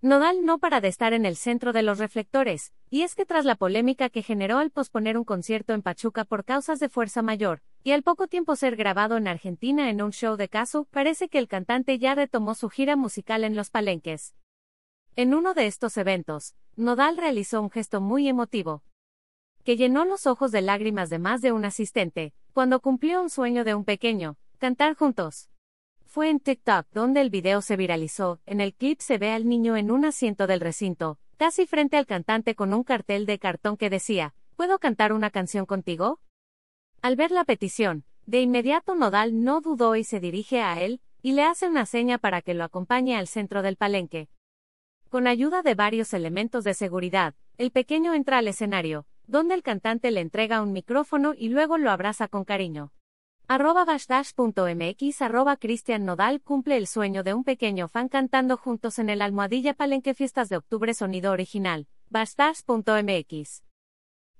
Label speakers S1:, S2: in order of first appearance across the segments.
S1: Nodal no para de estar en el centro de los reflectores, y es que tras la polémica que generó al posponer un concierto en Pachuca por causas de fuerza mayor, y al poco tiempo ser grabado en Argentina en un show de caso, parece que el cantante ya retomó su gira musical en los palenques. En uno de estos eventos, Nodal realizó un gesto muy emotivo, que llenó los ojos de lágrimas de más de un asistente, cuando cumplió un sueño de un pequeño, cantar juntos. Fue en TikTok donde el video se viralizó, en el clip se ve al niño en un asiento del recinto, casi frente al cantante con un cartel de cartón que decía, ¿Puedo cantar una canción contigo? Al ver la petición, de inmediato Nodal no dudó y se dirige a él, y le hace una seña para que lo acompañe al centro del palenque. Con ayuda de varios elementos de seguridad, el pequeño entra al escenario, donde el cantante le entrega un micrófono y luego lo abraza con cariño. Arroba arroba Cristian Nodal cumple el sueño de un pequeño fan cantando juntos en el Almohadilla Palenque Fiestas de Octubre Sonido Original, bashdash.mx.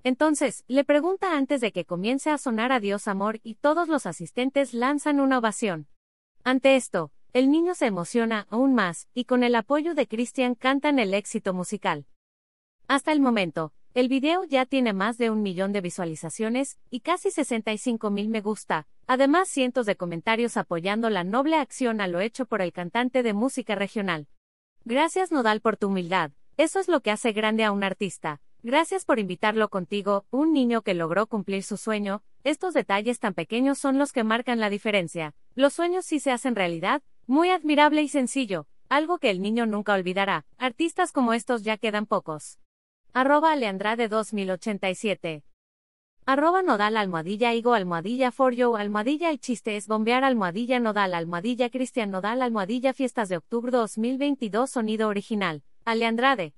S1: Entonces, le pregunta antes de que comience a sonar Adiós Amor y todos los asistentes lanzan una ovación. Ante esto, el niño se emociona aún más, y con el apoyo de Cristian cantan el éxito musical. Hasta el momento, el video ya tiene más de un millón de visualizaciones y casi 65 mil me gusta, además cientos de comentarios apoyando la noble acción a lo hecho por el cantante de música regional. Gracias Nodal por tu humildad, eso es lo que hace grande a un artista. Gracias por invitarlo contigo, un niño que logró cumplir su sueño, estos detalles tan pequeños son los que marcan la diferencia. Los sueños sí se hacen realidad, muy admirable y sencillo, algo que el niño nunca olvidará. Artistas como estos ya quedan pocos. Arroba Aleandrade 2087. Arroba nodal almohadilla igo almohadilla for you almohadilla el chiste es bombear almohadilla nodal almohadilla cristian nodal almohadilla fiestas de octubre 2022 sonido original. Aleandrade.